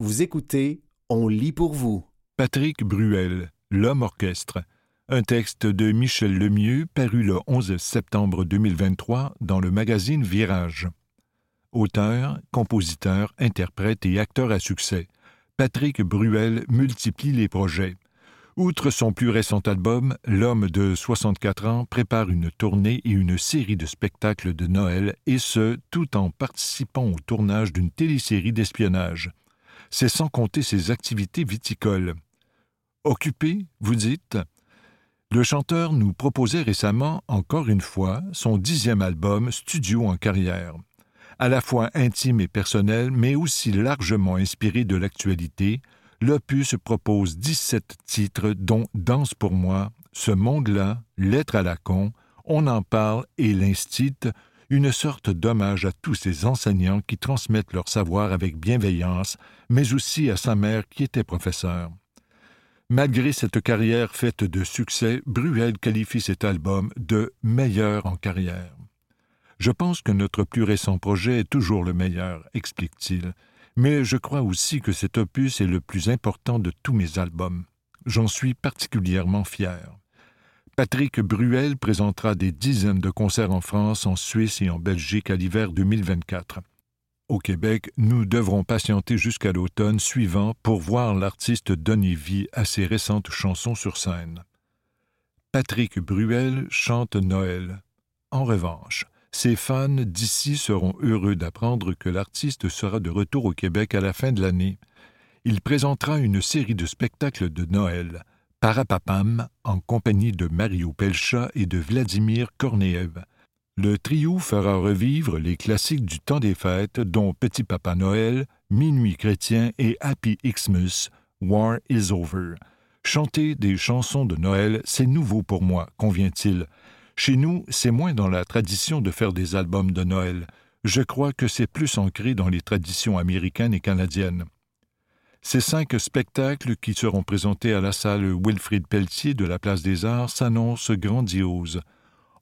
Vous écoutez On lit pour vous. Patrick Bruel, L'homme orchestre. Un texte de Michel Lemieux paru le 11 septembre 2023 dans le magazine Virage. Auteur, compositeur, interprète et acteur à succès, Patrick Bruel multiplie les projets. Outre son plus récent album, l'homme de 64 ans prépare une tournée et une série de spectacles de Noël, et ce, tout en participant au tournage d'une télésérie d'espionnage. C'est sans compter ses activités viticoles. Occupé, vous dites? Le chanteur nous proposait récemment, encore une fois, son dixième album studio en carrière. À la fois intime et personnel, mais aussi largement inspiré de l'actualité, l'opus propose 17 titres dont Danse pour moi, Ce monde-là, Lettre à la con, On en parle et l'Instite, une sorte d'hommage à tous ces enseignants qui transmettent leur savoir avec bienveillance, mais aussi à sa mère qui était professeure. Malgré cette carrière faite de succès, Bruel qualifie cet album de meilleur en carrière. Je pense que notre plus récent projet est toujours le meilleur, explique-t-il, mais je crois aussi que cet opus est le plus important de tous mes albums. J'en suis particulièrement fier. Patrick Bruel présentera des dizaines de concerts en France, en Suisse et en Belgique à l'hiver 2024. Au Québec, nous devrons patienter jusqu'à l'automne suivant pour voir l'artiste donner vie à ses récentes chansons sur scène. Patrick Bruel chante Noël. En revanche, ses fans d'ici seront heureux d'apprendre que l'artiste sera de retour au Québec à la fin de l'année. Il présentera une série de spectacles de Noël, Parapapam, en compagnie de Mario Pelcha et de Vladimir Korneev. Le trio fera revivre les classiques du temps des fêtes, dont Petit Papa Noël, Minuit chrétien et Happy Xmas, War is Over. Chanter des chansons de Noël, c'est nouveau pour moi, convient-il. Chez nous, c'est moins dans la tradition de faire des albums de Noël. Je crois que c'est plus ancré dans les traditions américaines et canadiennes. Ces cinq spectacles qui seront présentés à la salle Wilfrid Pelletier de la Place des Arts s'annoncent grandioses.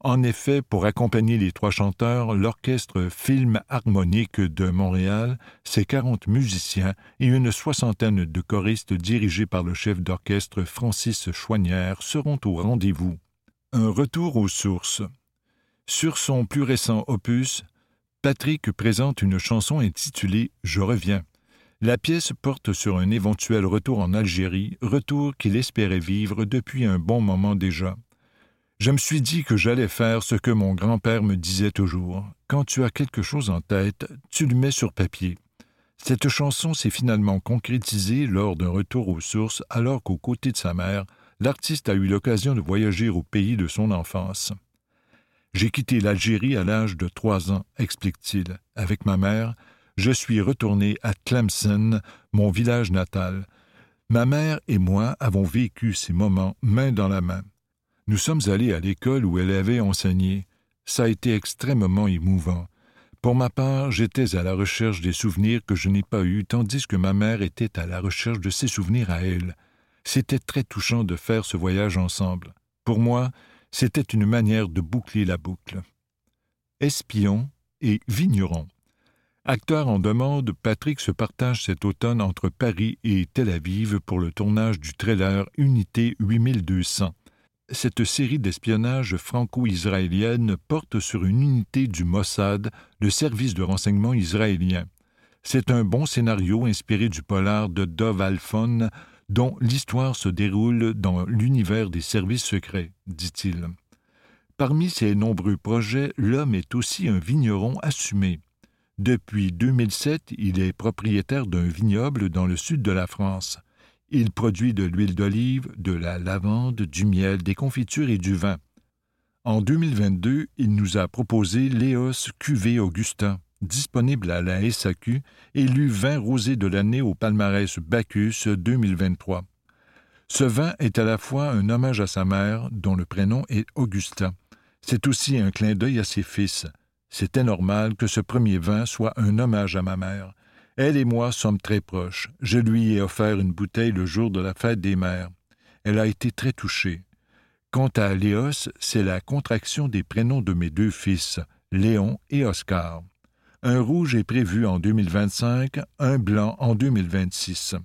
En effet, pour accompagner les trois chanteurs, l'orchestre Film Harmonique de Montréal, ses quarante musiciens et une soixantaine de choristes dirigés par le chef d'orchestre Francis Chouanière seront au rendez-vous. Un retour aux sources. Sur son plus récent opus, Patrick présente une chanson intitulée Je reviens. La pièce porte sur un éventuel retour en Algérie, retour qu'il espérait vivre depuis un bon moment déjà. Je me suis dit que j'allais faire ce que mon grand-père me disait toujours. Quand tu as quelque chose en tête, tu le mets sur papier. Cette chanson s'est finalement concrétisée lors d'un retour aux sources alors qu'aux côtés de sa mère, l'artiste a eu l'occasion de voyager au pays de son enfance. J'ai quitté l'Algérie à l'âge de trois ans, explique-t-il. Avec ma mère, je suis retourné à Tlemcen, mon village natal. Ma mère et moi avons vécu ces moments main dans la main. Nous sommes allés à l'école où elle avait enseigné. Ça a été extrêmement émouvant. Pour ma part, j'étais à la recherche des souvenirs que je n'ai pas eus, tandis que ma mère était à la recherche de ses souvenirs à elle. C'était très touchant de faire ce voyage ensemble. Pour moi, c'était une manière de boucler la boucle. Espion et vigneron. Acteur en demande, Patrick se partage cet automne entre Paris et Tel Aviv pour le tournage du trailer Unité 8200. Cette série d'espionnage franco-israélienne porte sur une unité du Mossad, le service de renseignement israélien. C'est un bon scénario inspiré du polar de Dov Alphon, dont l'histoire se déroule dans l'univers des services secrets, dit-il. Parmi ses nombreux projets, l'homme est aussi un vigneron assumé. Depuis 2007, il est propriétaire d'un vignoble dans le sud de la France. Il produit de l'huile d'olive, de la lavande, du miel, des confitures et du vin. En 2022, il nous a proposé Léos Cuvée Augustin, disponible à la SAQ, élu vin rosé de l'année au palmarès Bacchus 2023. Ce vin est à la fois un hommage à sa mère, dont le prénom est Augustin. C'est aussi un clin d'œil à ses fils. C'était normal que ce premier vin soit un hommage à ma mère. Elle et moi sommes très proches. Je lui ai offert une bouteille le jour de la fête des mères. Elle a été très touchée. Quant à Léos, c'est la contraction des prénoms de mes deux fils, Léon et Oscar. Un rouge est prévu en 2025, un blanc en 2026.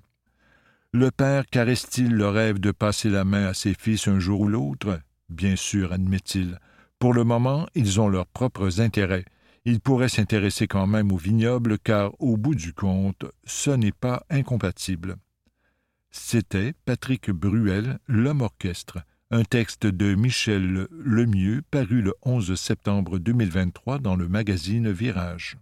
Le père caresse-t-il le rêve de passer la main à ses fils un jour ou l'autre? Bien sûr, admet-il. Pour le moment, ils ont leurs propres intérêts. Ils pourraient s'intéresser quand même au vignoble car, au bout du compte, ce n'est pas incompatible. C'était Patrick Bruel, L'homme orchestre, un texte de Michel Lemieux paru le 11 septembre 2023 dans le magazine Virage.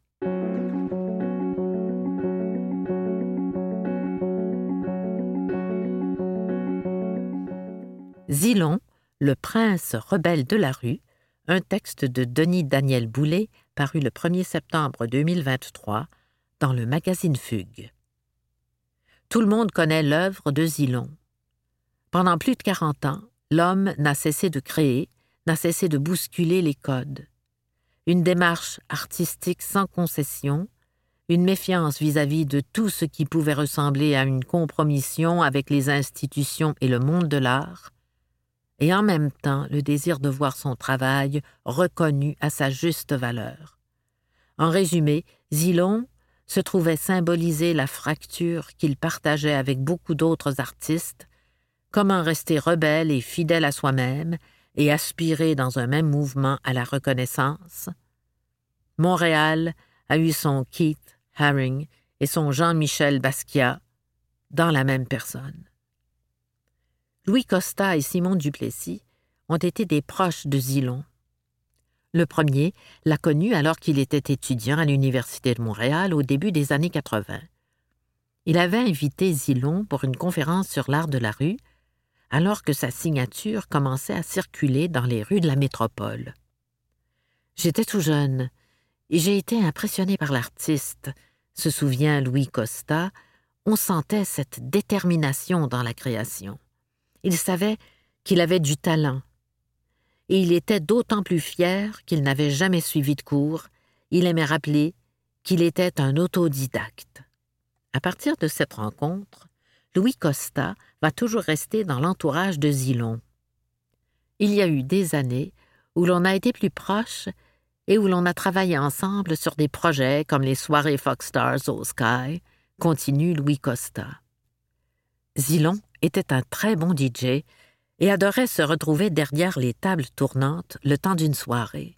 Zilon, le prince rebelle de la rue, un texte de Denis Daniel Boulet paru le 1er septembre 2023 dans le magazine Fugue. Tout le monde connaît l'œuvre de Zilon. Pendant plus de quarante ans, l'homme n'a cessé de créer, n'a cessé de bousculer les codes. Une démarche artistique sans concession, une méfiance vis-à-vis de tout ce qui pouvait ressembler à une compromission avec les institutions et le monde de l'art, et en même temps le désir de voir son travail reconnu à sa juste valeur. En résumé, Zilon se trouvait symboliser la fracture qu'il partageait avec beaucoup d'autres artistes, comment rester rebelle et fidèle à soi-même et aspirer dans un même mouvement à la reconnaissance. Montréal a eu son Keith Haring et son Jean-Michel Basquiat dans la même personne. Louis Costa et Simon Duplessis ont été des proches de Zilon. Le premier l'a connu alors qu'il était étudiant à l'Université de Montréal au début des années 80. Il avait invité Zilon pour une conférence sur l'art de la rue, alors que sa signature commençait à circuler dans les rues de la métropole. J'étais tout jeune et j'ai été impressionné par l'artiste, se souvient Louis Costa. On sentait cette détermination dans la création. Il savait qu'il avait du talent. Et il était d'autant plus fier qu'il n'avait jamais suivi de cours. Il aimait rappeler qu'il était un autodidacte. À partir de cette rencontre, Louis Costa va toujours rester dans l'entourage de Zilon. Il y a eu des années où l'on a été plus proche et où l'on a travaillé ensemble sur des projets comme les soirées Fox Stars au Sky, continue Louis Costa. Zilon était un très bon DJ et adorait se retrouver derrière les tables tournantes le temps d'une soirée.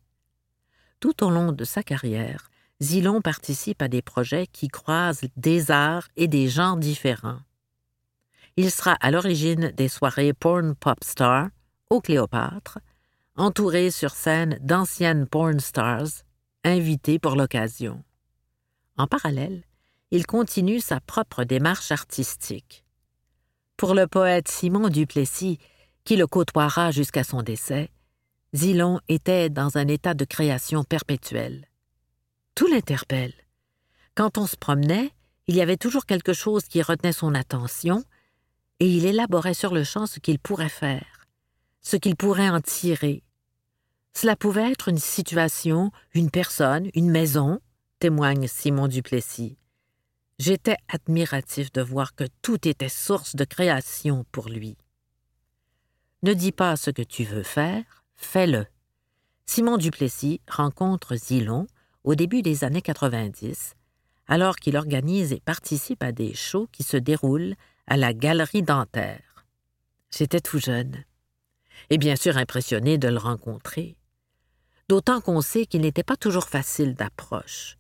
Tout au long de sa carrière, Zilon participe à des projets qui croisent des arts et des genres différents. Il sera à l'origine des soirées Porn Pop Star au Cléopâtre, entouré sur scène d'anciennes porn stars, invitées pour l'occasion. En parallèle, il continue sa propre démarche artistique. Pour le poète Simon Duplessis, qui le côtoiera jusqu'à son décès, Zilon était dans un état de création perpétuelle. Tout l'interpelle. Quand on se promenait, il y avait toujours quelque chose qui retenait son attention, et il élaborait sur le champ ce qu'il pourrait faire, ce qu'il pourrait en tirer. Cela pouvait être une situation, une personne, une maison, témoigne Simon Duplessis. J'étais admiratif de voir que tout était source de création pour lui. Ne dis pas ce que tu veux faire, fais-le. Simon Duplessis rencontre Zilon au début des années 90, alors qu'il organise et participe à des shows qui se déroulent à la Galerie Dentaire. J'étais tout jeune, et bien sûr impressionné de le rencontrer. D'autant qu'on sait qu'il n'était pas toujours facile d'approche,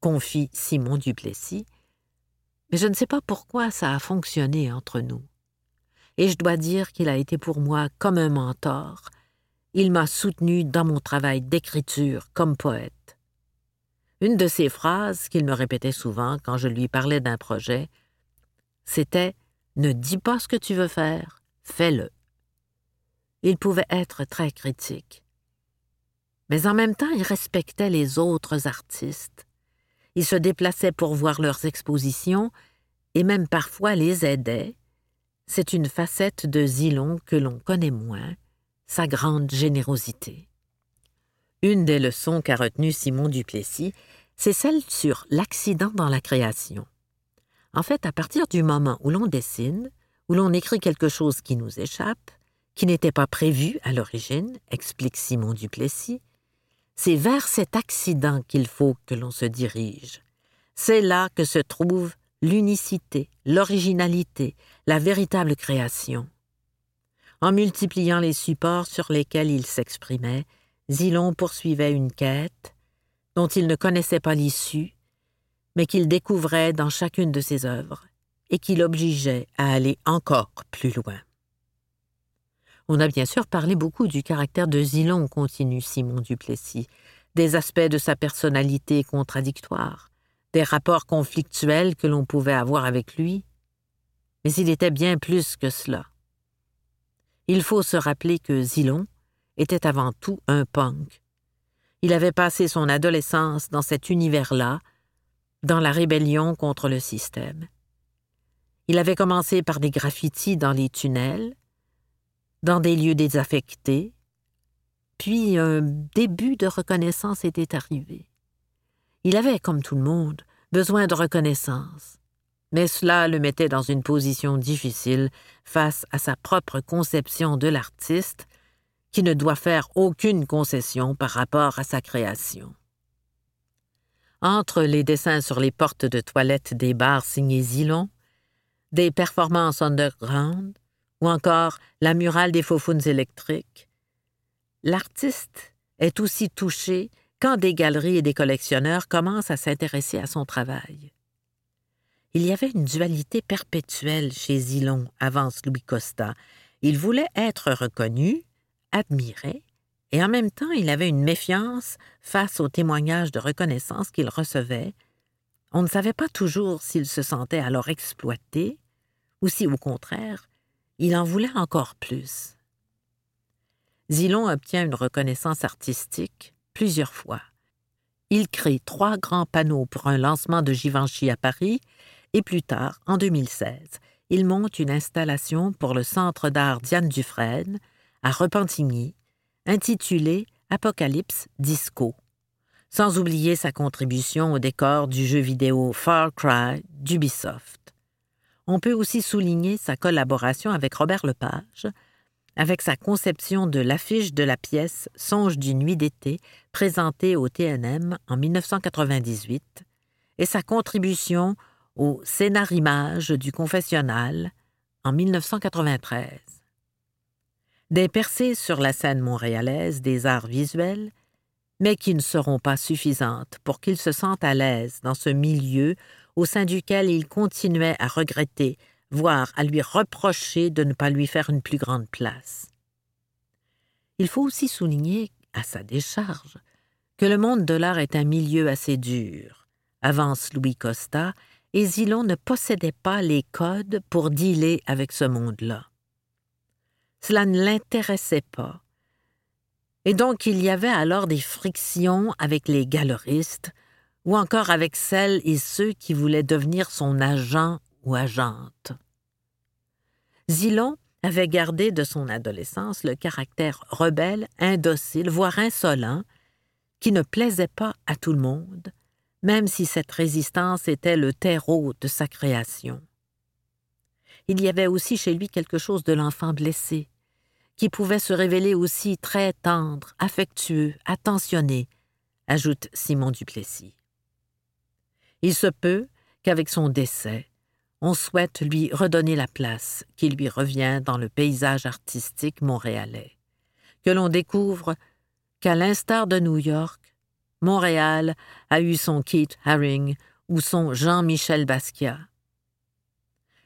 confie Simon Duplessis, mais je ne sais pas pourquoi ça a fonctionné entre nous. Et je dois dire qu'il a été pour moi comme un mentor. Il m'a soutenu dans mon travail d'écriture comme poète. Une de ses phrases qu'il me répétait souvent quand je lui parlais d'un projet, c'était Ne dis pas ce que tu veux faire, fais-le. Il pouvait être très critique. Mais en même temps, il respectait les autres artistes il se déplaçait pour voir leurs expositions et même parfois les aidait. C'est une facette de Zilon que l'on connaît moins, sa grande générosité. Une des leçons qu'a retenues Simon Duplessis, c'est celle sur l'accident dans la création. En fait, à partir du moment où l'on dessine, où l'on écrit quelque chose qui nous échappe, qui n'était pas prévu à l'origine, explique Simon Duplessis, c'est vers cet accident qu'il faut que l'on se dirige. C'est là que se trouve l'unicité, l'originalité, la véritable création. En multipliant les supports sur lesquels il s'exprimait, Zilon poursuivait une quête dont il ne connaissait pas l'issue, mais qu'il découvrait dans chacune de ses œuvres et qui l'obligeait à aller encore plus loin. On a bien sûr parlé beaucoup du caractère de Zilon, continue Simon Duplessis, des aspects de sa personnalité contradictoire, des rapports conflictuels que l'on pouvait avoir avec lui. Mais il était bien plus que cela. Il faut se rappeler que Zilon était avant tout un punk. Il avait passé son adolescence dans cet univers-là, dans la rébellion contre le système. Il avait commencé par des graffitis dans les tunnels, dans des lieux désaffectés, puis un début de reconnaissance était arrivé. Il avait, comme tout le monde, besoin de reconnaissance, mais cela le mettait dans une position difficile face à sa propre conception de l'artiste, qui ne doit faire aucune concession par rapport à sa création. Entre les dessins sur les portes de toilettes des bars signés Zilon, des performances underground, ou encore la murale des faufounes électriques, l'artiste est aussi touché quand des galeries et des collectionneurs commencent à s'intéresser à son travail. Il y avait une dualité perpétuelle chez Zilon, avance Louis Costa. Il voulait être reconnu, admiré, et en même temps il avait une méfiance face aux témoignages de reconnaissance qu'il recevait. On ne savait pas toujours s'il se sentait alors exploité, ou si, au contraire, il en voulait encore plus. Zilon obtient une reconnaissance artistique plusieurs fois. Il crée trois grands panneaux pour un lancement de Givenchy à Paris et plus tard, en 2016, il monte une installation pour le Centre d'art Diane Dufresne à Repentigny, intitulée Apocalypse Disco, sans oublier sa contribution au décor du jeu vidéo Far Cry d'Ubisoft. On peut aussi souligner sa collaboration avec Robert Lepage, avec sa conception de l'affiche de la pièce Songe d'une nuit d'été, présentée au TNM en 1998, et sa contribution au scénarimage du confessionnal en 1993. Des percées sur la scène montréalaise des arts visuels, mais qui ne seront pas suffisantes pour qu'il se sente à l'aise dans ce milieu au sein duquel il continuait à regretter voire à lui reprocher de ne pas lui faire une plus grande place. Il faut aussi souligner, à sa décharge, que le monde de l'art est un milieu assez dur, avance Louis Costa, et Zilon ne possédait pas les codes pour dealer avec ce monde-là. Cela ne l'intéressait pas. Et donc il y avait alors des frictions avec les galeristes, ou encore avec celles et ceux qui voulaient devenir son agent ou agente. Zilon avait gardé de son adolescence le caractère rebelle, indocile, voire insolent, qui ne plaisait pas à tout le monde, même si cette résistance était le terreau de sa création. Il y avait aussi chez lui quelque chose de l'enfant blessé, qui pouvait se révéler aussi très tendre, affectueux, attentionné, ajoute Simon Duplessis. Il se peut qu'avec son décès, on souhaite lui redonner la place qui lui revient dans le paysage artistique montréalais, que l'on découvre qu'à l'instar de New York, Montréal a eu son Keith Haring ou son Jean-Michel Basquiat.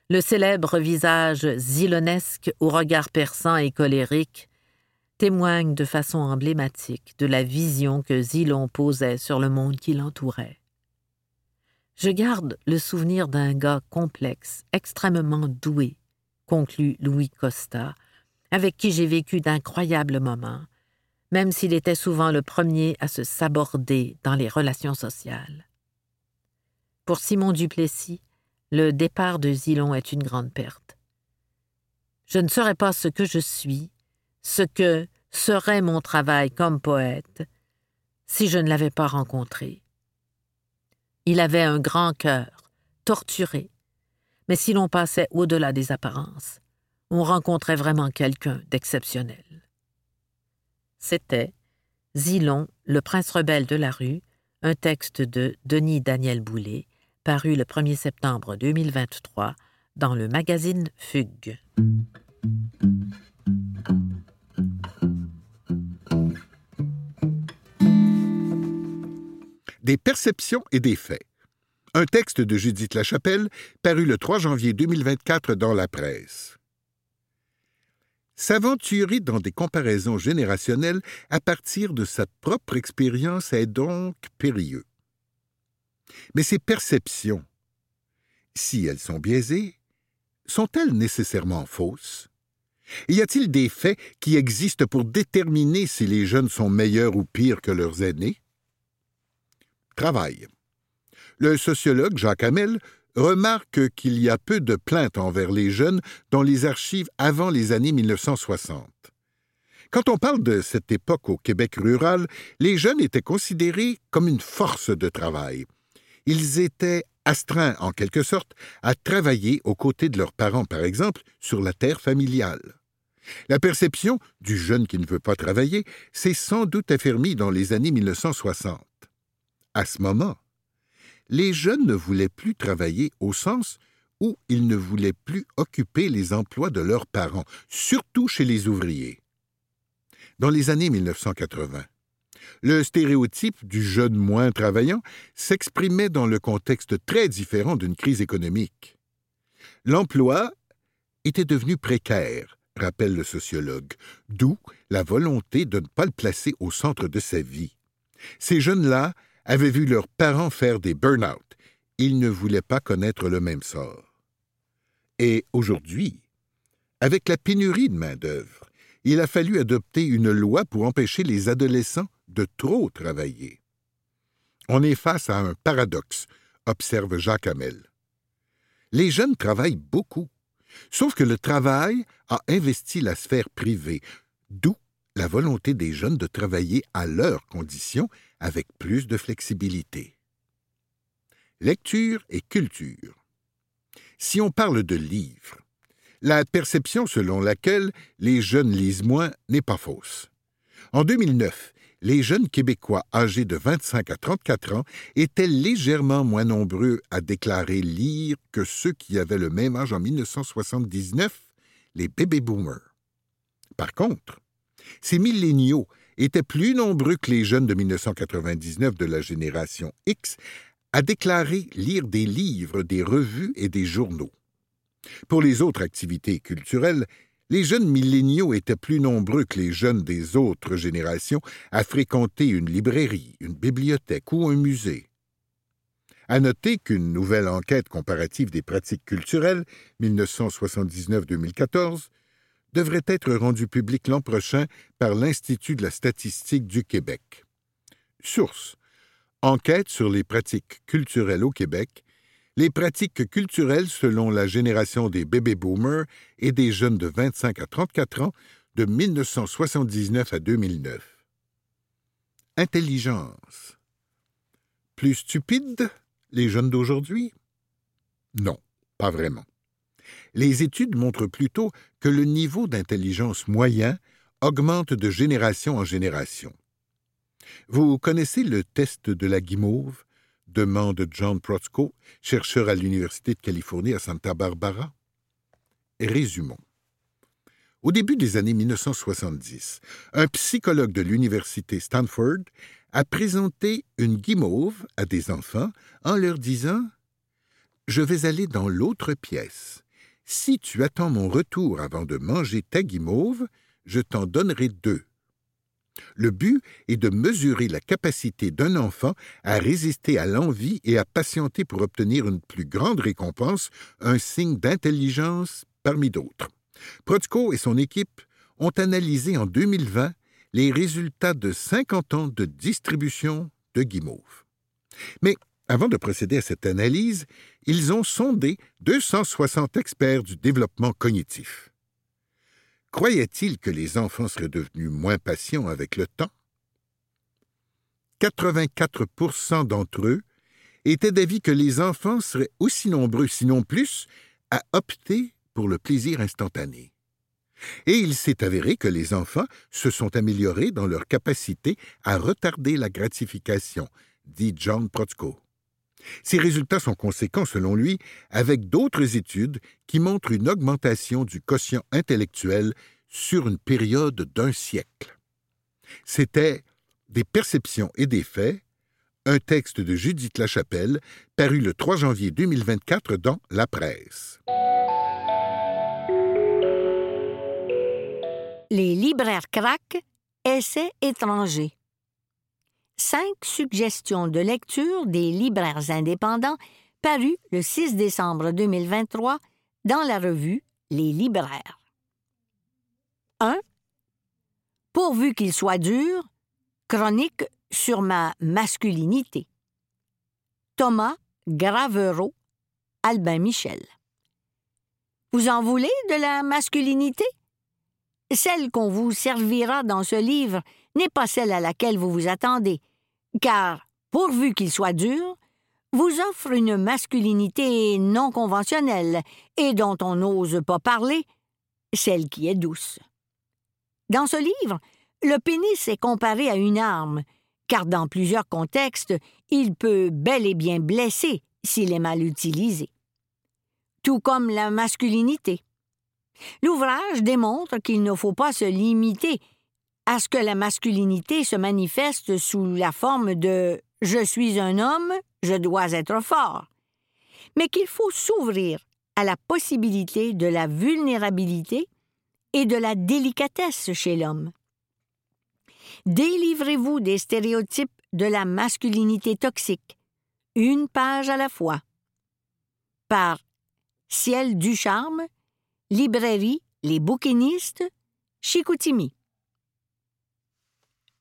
Le célèbre visage zilonesque au regard perçant et colérique témoigne de façon emblématique de la vision que Zilon posait sur le monde qui l'entourait. Je garde le souvenir d'un gars complexe, extrêmement doué, conclut Louis Costa, avec qui j'ai vécu d'incroyables moments, même s'il était souvent le premier à se saborder dans les relations sociales. Pour Simon Duplessis, le départ de Zilon est une grande perte. Je ne serais pas ce que je suis, ce que serait mon travail comme poète, si je ne l'avais pas rencontré. Il avait un grand cœur, torturé. Mais si l'on passait au-delà des apparences, on rencontrait vraiment quelqu'un d'exceptionnel. C'était Zilon, Le prince rebelle de la rue, un texte de Denis Daniel Boulet, paru le 1er septembre 2023 dans le magazine Fugue. Des perceptions et des faits. Un texte de Judith Lachapelle paru le 3 janvier 2024 dans la presse. S'aventurer dans des comparaisons générationnelles à partir de sa propre expérience est donc périlleux. Mais ces perceptions, si elles sont biaisées, sont-elles nécessairement fausses? Y a-t-il des faits qui existent pour déterminer si les jeunes sont meilleurs ou pires que leurs aînés? Travail. Le sociologue Jacques Hamel remarque qu'il y a peu de plaintes envers les jeunes dans les archives avant les années 1960. Quand on parle de cette époque au Québec rural, les jeunes étaient considérés comme une force de travail. Ils étaient astreints, en quelque sorte, à travailler aux côtés de leurs parents, par exemple, sur la terre familiale. La perception du jeune qui ne veut pas travailler s'est sans doute affermie dans les années 1960. À ce moment, les jeunes ne voulaient plus travailler au sens où ils ne voulaient plus occuper les emplois de leurs parents, surtout chez les ouvriers. Dans les années 1980, le stéréotype du jeune moins travaillant s'exprimait dans le contexte très différent d'une crise économique. L'emploi était devenu précaire, rappelle le sociologue, d'où la volonté de ne pas le placer au centre de sa vie. Ces jeunes-là avaient vu leurs parents faire des burn-out. Ils ne voulaient pas connaître le même sort. Et aujourd'hui, avec la pénurie de main-d'œuvre, il a fallu adopter une loi pour empêcher les adolescents de trop travailler. On est face à un paradoxe, observe Jacques Hamel. Les jeunes travaillent beaucoup, sauf que le travail a investi la sphère privée, d'où la volonté des jeunes de travailler à leurs conditions avec plus de flexibilité. Lecture et culture. Si on parle de livres, la perception selon laquelle les jeunes lisent moins n'est pas fausse. En 2009, les jeunes Québécois âgés de 25 à 34 ans étaient légèrement moins nombreux à déclarer lire que ceux qui avaient le même âge en 1979, les baby boomers. Par contre, ces milléniaux étaient plus nombreux que les jeunes de 1999 de la génération X à déclarer lire des livres, des revues et des journaux. Pour les autres activités culturelles, les jeunes milléniaux étaient plus nombreux que les jeunes des autres générations à fréquenter une librairie, une bibliothèque ou un musée. À noter qu'une nouvelle enquête comparative des pratiques culturelles, 1979-2014, devrait être rendue publique l'an prochain par l'Institut de la statistique du Québec. Source Enquête sur les pratiques culturelles au Québec, les pratiques culturelles selon la génération des baby boomers et des jeunes de 25 à 34 ans de 1979 à 2009. Intelligence. Plus stupide, les jeunes d'aujourd'hui? Non, pas vraiment. Les études montrent plutôt que le niveau d'intelligence moyen augmente de génération en génération. Vous connaissez le test de la guimauve? demande John Protzko, chercheur à l'Université de Californie à Santa Barbara. Résumons. Au début des années 1970, un psychologue de l'Université Stanford a présenté une guimauve à des enfants en leur disant Je vais aller dans l'autre pièce. Si tu attends mon retour avant de manger ta guimauve, je t'en donnerai deux. Le but est de mesurer la capacité d'un enfant à résister à l'envie et à patienter pour obtenir une plus grande récompense, un signe d'intelligence parmi d'autres. Protzko et son équipe ont analysé en 2020 les résultats de 50 ans de distribution de guimauve. Mais avant de procéder à cette analyse, ils ont sondé 260 experts du développement cognitif. Croyait-il que les enfants seraient devenus moins patients avec le temps? 84% d'entre eux étaient d'avis que les enfants seraient aussi nombreux, sinon plus, à opter pour le plaisir instantané. Et il s'est avéré que les enfants se sont améliorés dans leur capacité à retarder la gratification, dit John Protzko. Ces résultats sont conséquents, selon lui, avec d'autres études qui montrent une augmentation du quotient intellectuel sur une période d'un siècle. C'était Des perceptions et des faits, un texte de Judith Lachapelle, paru le 3 janvier 2024 dans La Presse. Les libraires craques, essais étrangers. Cinq suggestions de lecture des libraires indépendants parues le 6 décembre 2023 dans la revue Les libraires. 1. Pourvu qu'il soit dur, chronique sur ma masculinité. Thomas Gravereau, Albin Michel. Vous en voulez de la masculinité? Celle qu'on vous servira dans ce livre n'est pas celle à laquelle vous vous attendez, car, pourvu qu'il soit dur, vous offre une masculinité non conventionnelle et dont on n'ose pas parler, celle qui est douce. Dans ce livre, le pénis est comparé à une arme, car dans plusieurs contextes, il peut bel et bien blesser s'il est mal utilisé. Tout comme la masculinité. L'ouvrage démontre qu'il ne faut pas se limiter à ce que la masculinité se manifeste sous la forme de je suis un homme, je dois être fort, mais qu'il faut s'ouvrir à la possibilité de la vulnérabilité et de la délicatesse chez l'homme. Délivrez-vous des stéréotypes de la masculinité toxique, une page à la fois. Par Ciel du Charme, Librairie Les Bouquinistes, Chicoutimi.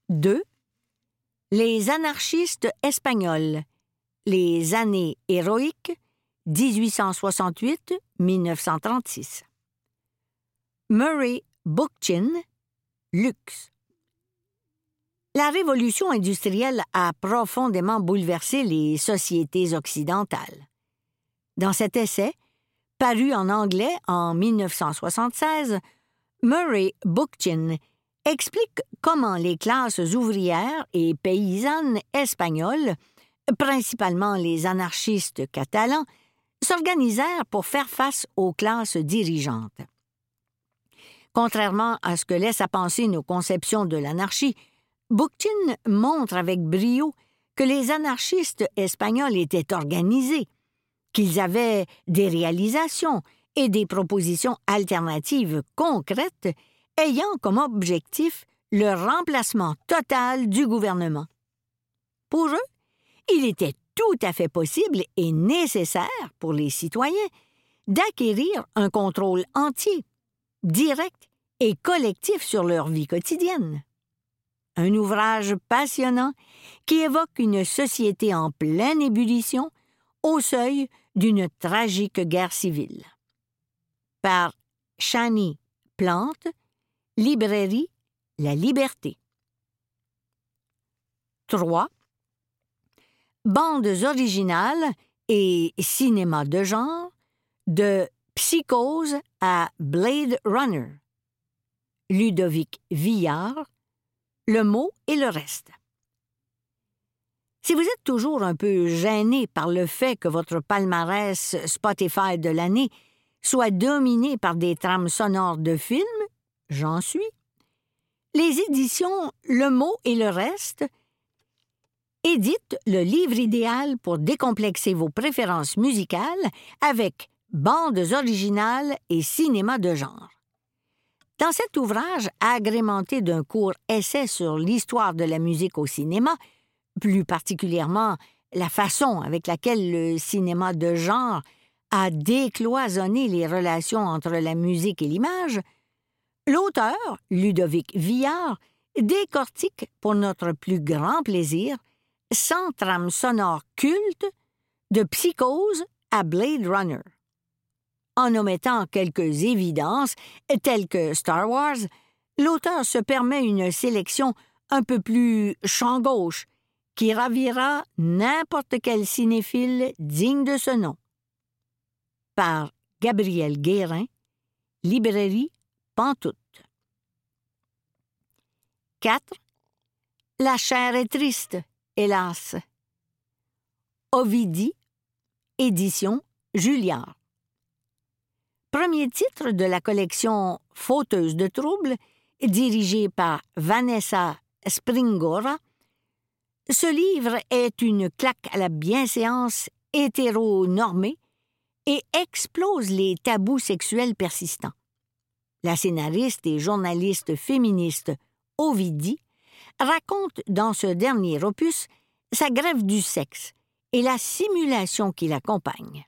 2. Les anarchistes espagnols. Les années héroïques 1868-1936. Murray Bookchin, Luxe. La révolution industrielle a profondément bouleversé les sociétés occidentales. Dans cet essai, paru en anglais en 1976, Murray Bookchin explique comment les classes ouvrières et paysannes espagnoles, principalement les anarchistes catalans, s'organisèrent pour faire face aux classes dirigeantes. Contrairement à ce que laissent à penser nos conceptions de l'anarchie, Bookchin montre avec brio que les anarchistes espagnols étaient organisés, qu'ils avaient des réalisations et des propositions alternatives concrètes ayant comme objectif le remplacement total du gouvernement. Pour eux, il était tout à fait possible et nécessaire pour les citoyens d'acquérir un contrôle entier, direct et collectif sur leur vie quotidienne. Un ouvrage passionnant qui évoque une société en pleine ébullition au seuil d'une tragique guerre civile. Par Shani Plante, Librairie La Liberté. 3. Bandes originales et cinéma de genre de Psychose à Blade Runner. Ludovic Villard, Le mot et le reste. Si vous êtes toujours un peu gêné par le fait que votre palmarès Spotify de l'année soit dominé par des trames sonores de films, j'en suis. Les éditions Le mot et le reste éditent le livre idéal pour décomplexer vos préférences musicales avec bandes originales et cinéma de genre. Dans cet ouvrage, agrémenté d'un court essai sur l'histoire de la musique au cinéma, plus particulièrement la façon avec laquelle le cinéma de genre a décloisonné les relations entre la musique et l'image, l'auteur, Ludovic Villard, décortique pour notre plus grand plaisir cent trames sonores cultes de psychose à Blade Runner. En omettant quelques évidences telles que Star Wars, l'auteur se permet une sélection un peu plus champ gauche qui ravira n'importe quel cinéphile digne de ce nom. Par Gabriel Guérin, Librairie pantoute. 4. La chair est triste, hélas. Ovidie, édition Julliard. Premier titre de la collection Fauteuse de troubles, dirigée par Vanessa Springora. Ce livre est une claque à la bienséance hétéronormée et explose les tabous sexuels persistants. La scénariste et journaliste féministe Ovidie raconte dans ce dernier opus sa grève du sexe et la simulation qui l'accompagne.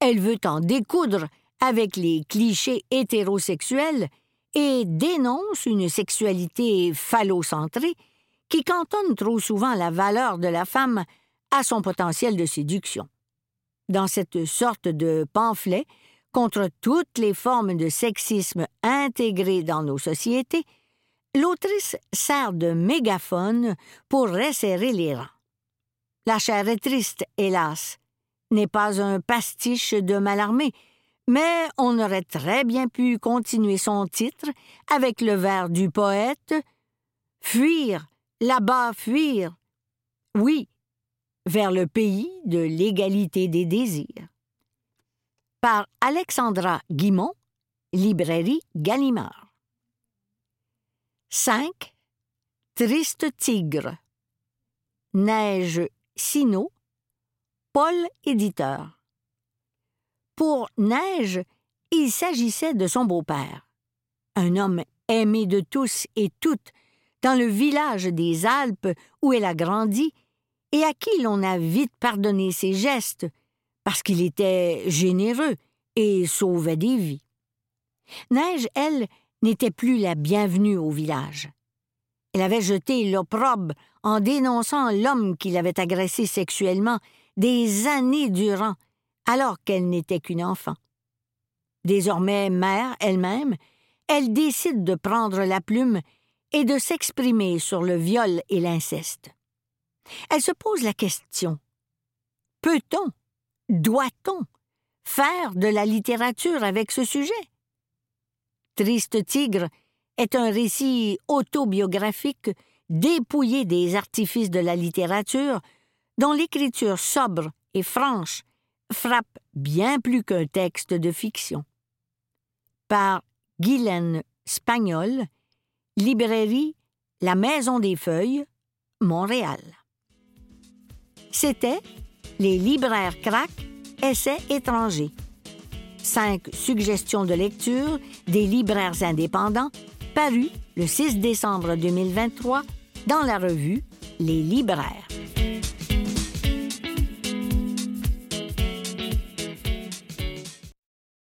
Elle veut en découdre avec les clichés hétérosexuels et dénonce une sexualité phallocentrée qui cantonne trop souvent la valeur de la femme à son potentiel de séduction. Dans cette sorte de pamphlet contre toutes les formes de sexisme intégrées dans nos sociétés, l'autrice sert de mégaphone pour resserrer les rangs. La chair est triste, hélas, n'est pas un pastiche de Malarmé, mais on aurait très bien pu continuer son titre avec le vers du poète Fuir, là-bas fuir. Oui, vers le pays de l'égalité des désirs. Par Alexandra Guimont, librairie Gallimard. 5. Triste tigre. Neige Sino, Paul éditeur. Pour Neige, il s'agissait de son beau-père, un homme aimé de tous et toutes dans le village des Alpes où elle a grandi et à qui l'on a vite pardonné ses gestes parce qu'il était généreux et sauvait des vies. Neige, elle, n'était plus la bienvenue au village. Elle avait jeté l'opprobre en dénonçant l'homme qui l'avait agressée sexuellement des années durant, alors qu'elle n'était qu'une enfant. Désormais mère elle-même, elle décide de prendre la plume et de s'exprimer sur le viol et l'inceste. Elle se pose la question peut-on, doit-on faire de la littérature avec ce sujet? Triste Tigre est un récit autobiographique dépouillé des artifices de la littérature, dont l'écriture sobre et franche frappe bien plus qu'un texte de fiction. Par Guylaine Spagnol, librairie La Maison des Feuilles, Montréal. C'était Les libraires craquent, essais étrangers. Cinq suggestions de lecture des libraires indépendants paru le 6 décembre 2023 dans la revue Les libraires.